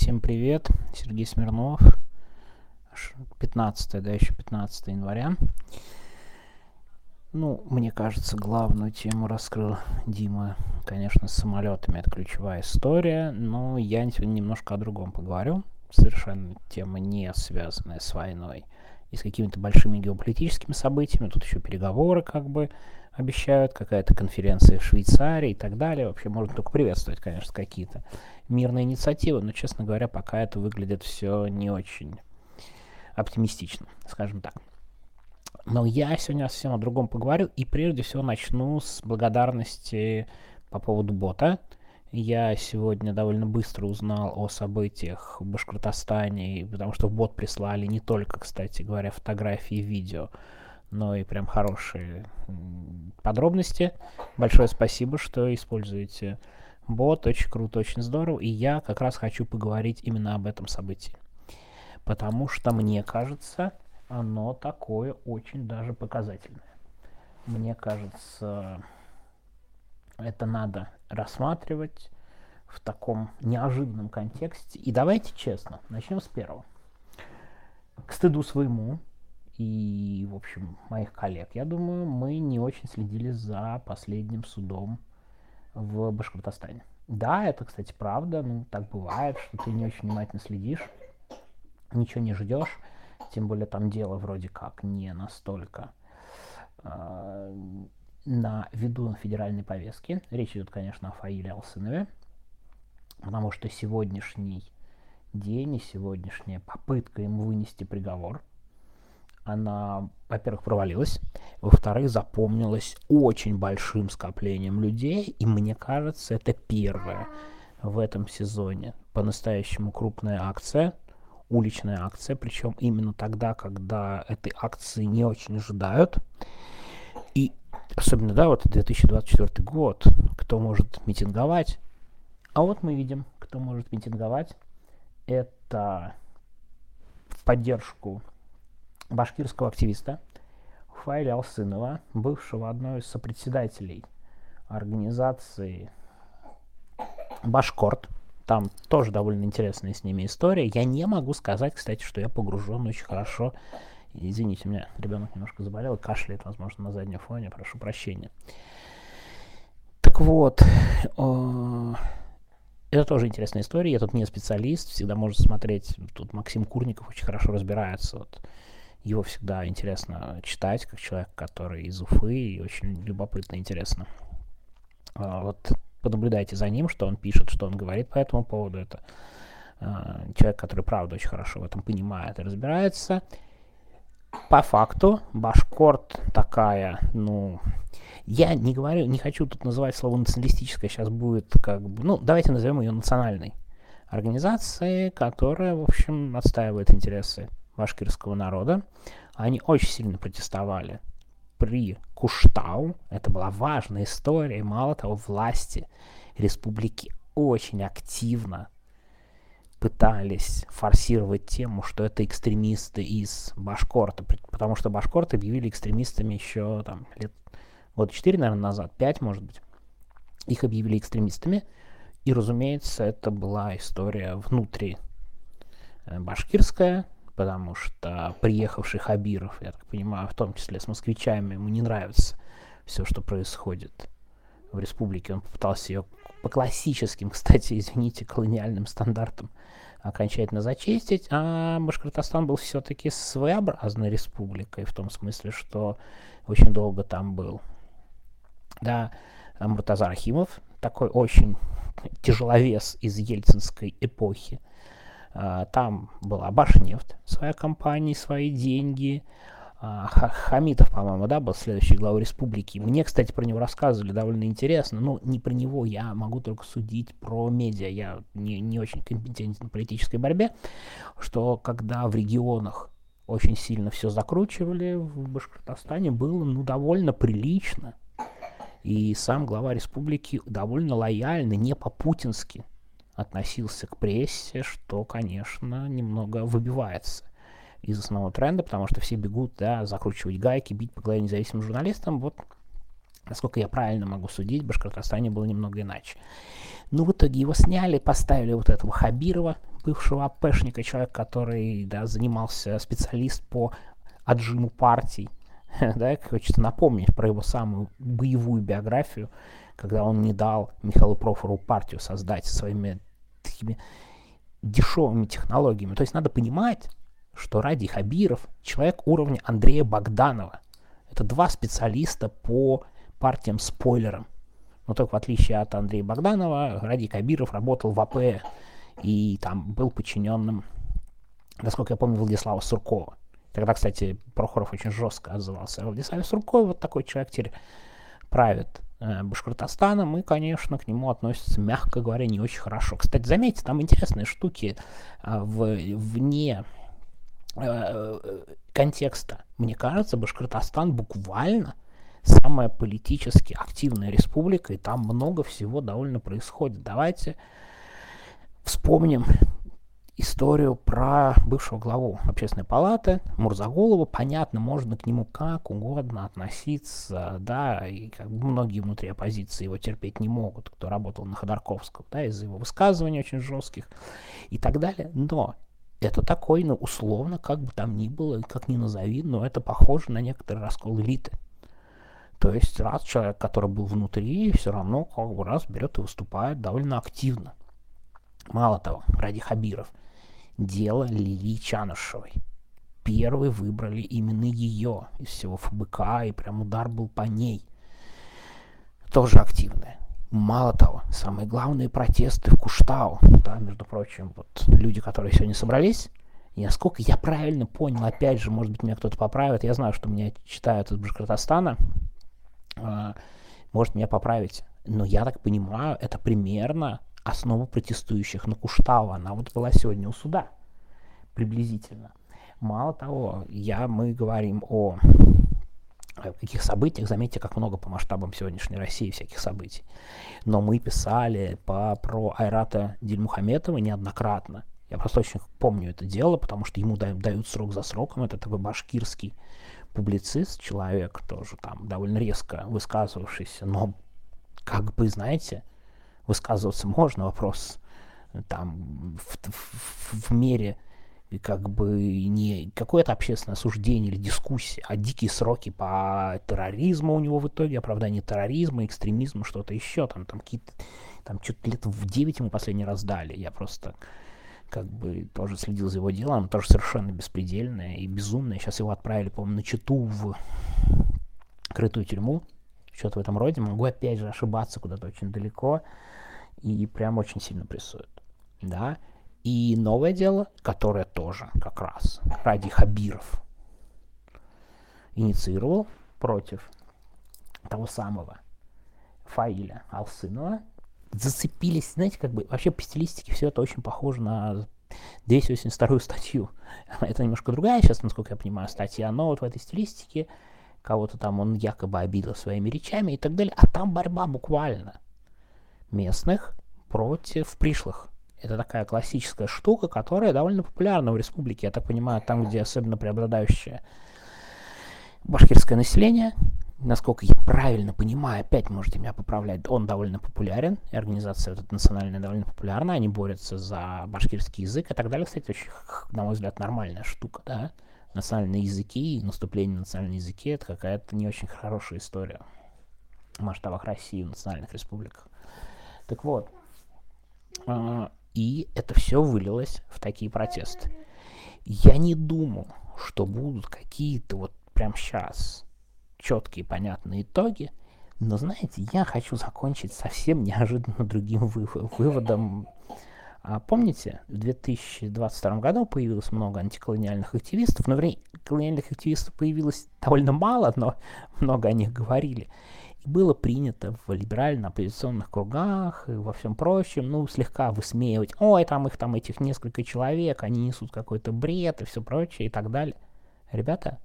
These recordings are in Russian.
Всем привет, Сергей Смирнов. 15, да, еще 15 января. Ну, мне кажется, главную тему раскрыл Дима, конечно, с самолетами. Это ключевая история, но я немножко о другом поговорю. Совершенно тема не связанная с войной и с какими-то большими геополитическими событиями. Тут еще переговоры как бы обещают, какая-то конференция в Швейцарии и так далее. Вообще можно только приветствовать, конечно, какие-то мирные инициативы, но, честно говоря, пока это выглядит все не очень оптимистично, скажем так. Но я сегодня совсем о другом поговорю, и прежде всего начну с благодарности по поводу бота. Я сегодня довольно быстро узнал о событиях в Башкортостане, потому что в бот прислали не только, кстати говоря, фотографии и видео, но и прям хорошие подробности. Большое спасибо, что используете бот. Очень круто, очень здорово. И я как раз хочу поговорить именно об этом событии. Потому что мне кажется, оно такое очень даже показательное. Мне кажется, это надо рассматривать в таком неожиданном контексте. И давайте честно, начнем с первого. К стыду своему, и, в общем, моих коллег. Я думаю, мы не очень следили за последним судом в Башкортостане. Да, это, кстати, правда, ну, так бывает, что ты не очень внимательно следишь, ничего не ждешь, тем более там дело вроде как не настолько э, на виду федеральной повестки. Речь идет, конечно, о Фаиле Алсынове, потому что сегодняшний день и сегодняшняя попытка ему вынести приговор – она, во-первых, провалилась, во-вторых, запомнилась очень большим скоплением людей, и мне кажется, это первая в этом сезоне по-настоящему крупная акция, уличная акция, причем именно тогда, когда этой акции не очень ожидают. И особенно, да, вот 2024 год, кто может митинговать. А вот мы видим, кто может митинговать. Это в поддержку башкирского активиста Файля Алсынова, бывшего одной из сопредседателей организации Башкорт. Там тоже довольно интересная с ними история. Я не могу сказать, кстати, что я погружен очень хорошо. Извините, у меня ребенок немножко заболел, кашляет, возможно, на заднем фоне, прошу прощения. Так вот, это тоже интересная история. Я тут не специалист, всегда можно смотреть. Тут Максим Курников очень хорошо разбирается. Вот его всегда интересно читать, как человек, который из Уфы, и очень любопытно интересно. А, вот понаблюдайте за ним, что он пишет, что он говорит по этому поводу. Это а, человек, который, правда, очень хорошо в этом понимает и разбирается. По факту, Башкорт такая, ну, я не говорю, не хочу тут называть слово националистическое, сейчас будет как бы, ну, давайте назовем ее национальной организацией, которая, в общем, отстаивает интересы башкирского народа. Они очень сильно протестовали при Куштау. Это была важная история. И мало того, власти республики очень активно пытались форсировать тему, что это экстремисты из Башкорта, потому что Башкорт объявили экстремистами еще там лет года 4, наверное, назад, 5, может быть. Их объявили экстремистами, и, разумеется, это была история внутри э, башкирская, потому что приехавший Хабиров, я так понимаю, в том числе с москвичами, ему не нравится все, что происходит в республике. Он попытался ее по классическим, кстати, извините, колониальным стандартам окончательно зачистить, а Башкортостан был все-таки своеобразной республикой, в том смысле, что очень долго там был. Да, Муртаза Рахимов, такой очень тяжеловес из ельцинской эпохи, а, там была Башнефть, своя компания, свои деньги. А, Хамитов, по-моему, да, был следующий главой республики. Мне, кстати, про него рассказывали довольно интересно. Ну, не про него, я могу только судить про медиа. Я не, не очень компетентен в политической борьбе. Что когда в регионах очень сильно все закручивали, в Башкортостане было, ну, довольно прилично. И сам глава республики довольно лояльно, не по-путински относился к прессе, что, конечно, немного выбивается из основного тренда, потому что все бегут, да, закручивать гайки, бить по голове независимым журналистам. Вот, насколько я правильно могу судить, в Башкортостане было немного иначе. Ну, в итоге его сняли, поставили вот этого Хабирова, бывшего АПшника, человек, который да, занимался специалист по отжиму партий. да, хочется напомнить про его самую боевую биографию, когда он не дал Михаилу Профору партию создать своими такими дешевыми технологиями. То есть надо понимать, что Ради Хабиров человек уровня Андрея Богданова. Это два специалиста по партиям-спойлерам. Но только в отличие от Андрея Богданова, Ради Хабиров работал в АП и там был подчиненным, насколько я помню, Владислава Суркова. Тогда, кстати, Прохоров очень жестко отзывался. Владислав Сурков, вот такой человек теперь правит э, Башкортостаном, и, конечно, к нему относятся, мягко говоря, не очень хорошо. Кстати, заметьте, там интересные штуки э, в, вне контекста. Мне кажется, Башкортостан буквально самая политически активная республика, и там много всего довольно происходит. Давайте вспомним историю про бывшего главу общественной палаты Мурзаголова. Понятно, можно к нему как угодно относиться, да, и как многие внутри оппозиции его терпеть не могут, кто работал на Ходорковском, да, из-за его высказываний очень жестких и так далее. Но это такой, ну, условно, как бы там ни было, как ни назови, но это похоже на некоторый раскол элиты. То есть раз человек, который был внутри, все равно как бы раз берет и выступает довольно активно. Мало того, ради Хабиров – дело Лилии Чанышевой. Первый выбрали именно ее из всего ФБК, и прям удар был по ней. Тоже активная. Мало того, самые главные протесты в Куштау, да, между прочим, вот люди, которые сегодня собрались, и насколько я правильно понял, опять же, может быть, меня кто-то поправит, я знаю, что меня читают из Башкортостана, э, может меня поправить, но я так понимаю, это примерно основа протестующих на Куштау. Она вот была сегодня у суда, приблизительно. Мало того, я, мы говорим о каких событиях, заметьте, как много по масштабам сегодняшней России всяких событий. Но мы писали по, про Айрата Дильмухаметова неоднократно. Я просто очень помню это дело, потому что ему дают, дают срок за сроком. Это такой башкирский публицист, человек тоже там довольно резко высказывавшийся, но как бы, знаете, высказываться можно, вопрос там в, в, в мере как бы не какое-то общественное осуждение или дискуссия, а дикие сроки по терроризму у него в итоге, оправдание терроризма, экстремизма, что-то еще, там, там какие-то, там что-то лет в 9 ему последний раз дали, я просто как бы тоже следил за его делом, тоже совершенно беспредельное и безумное, сейчас его отправили, по-моему, на Читу в крытую тюрьму, что-то в этом роде, могу опять же ошибаться куда-то очень далеко, и прям очень сильно прессуют, да. И новое дело, которое тоже как раз ради Хабиров инициировал против того самого Фаиля Алсынова, зацепились, знаете, как бы вообще по стилистике все это очень похоже на 282 статью. Это немножко другая сейчас, насколько я понимаю, статья, но вот в этой стилистике кого-то там он якобы обидел своими речами и так далее, а там борьба буквально местных против пришлых. Это такая классическая штука, которая довольно популярна в республике. Я так понимаю, там, где особенно преобладающее башкирское население, насколько я правильно понимаю, опять можете меня поправлять, он довольно популярен, и организация вот эта национальная довольно популярна, они борются за башкирский язык и так далее. Кстати, очень, на мой взгляд, нормальная штука, да? Национальные языки и наступление на национальные языки — это какая-то не очень хорошая история в масштабах России, в национальных республиках. Так вот, а, и это все вылилось в такие протесты. Я не думал, что будут какие-то вот прям сейчас четкие, понятные итоги. Но знаете, я хочу закончить совсем неожиданно другим выводом. А помните, в 2022 году появилось много антиколониальных активистов, но время колониальных активистов появилось довольно мало, но много о них говорили было принято в либерально-оппозиционных кругах и во всем прочем, ну, слегка высмеивать, ой, там их там этих несколько человек, они несут какой-то бред и все прочее и так далее. Ребята,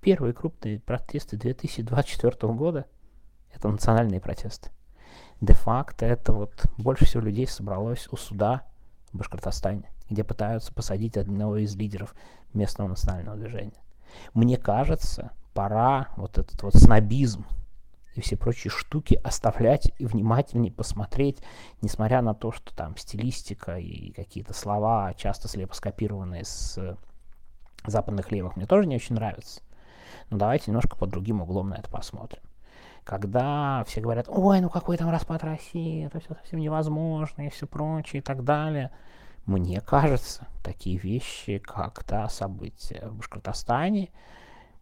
первые крупные протесты 2024 года — это национальные протесты. Де-факто это вот больше всего людей собралось у суда в Башкортостане, где пытаются посадить одного из лидеров местного национального движения. Мне кажется, пора вот этот вот снобизм и все прочие штуки оставлять и внимательнее посмотреть, несмотря на то, что там стилистика и какие-то слова, часто слепо скопированные с западных левых, мне тоже не очень нравятся. Но давайте немножко под другим углом на это посмотрим. Когда все говорят, ой, ну какой там распад России, это все совсем невозможно и все прочее и так далее. Мне кажется, такие вещи, как та события в Башкортостане,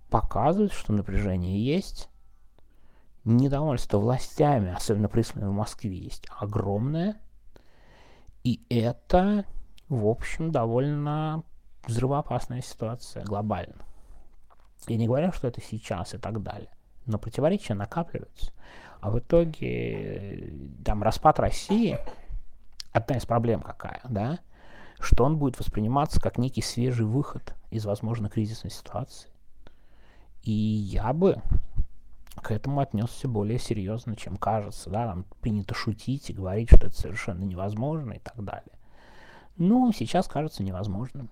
показывают, что напряжение есть, недовольство властями, особенно присланное в Москве, есть огромное, и это, в общем, довольно взрывоопасная ситуация глобально. Я не говорю, что это сейчас и так далее, но противоречия накапливаются. А в итоге там распад России, одна из проблем какая, да, что он будет восприниматься как некий свежий выход из, возможно, кризисной ситуации. И я бы к этому отнесся более серьезно, чем кажется. Да, там принято шутить и говорить, что это совершенно невозможно и так далее. Ну, сейчас кажется невозможным.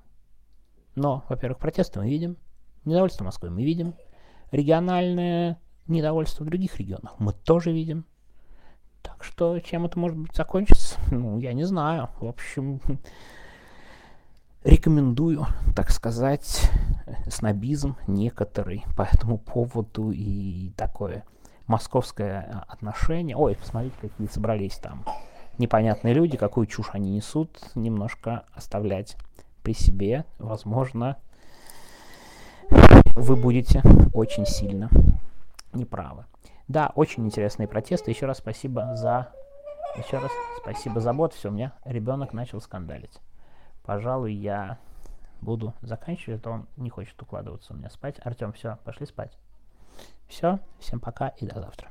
Но, во-первых, протесты мы видим, недовольство Москвы мы видим, региональное недовольство в других регионах мы тоже видим. Так что чем это может быть закончится, ну, я не знаю. В общем, рекомендую, так сказать, снобизм некоторый по этому поводу и такое московское отношение. Ой, посмотрите, какие собрались там непонятные люди, какую чушь они несут, немножко оставлять при себе, возможно, вы будете очень сильно неправы. Да, очень интересные протесты. Еще раз спасибо за... Еще раз спасибо за бот. Все, у меня ребенок начал скандалить. Пожалуй, я буду заканчивать, а то он не хочет укладываться у меня спать. Артем, все, пошли спать. Все, всем пока и до завтра.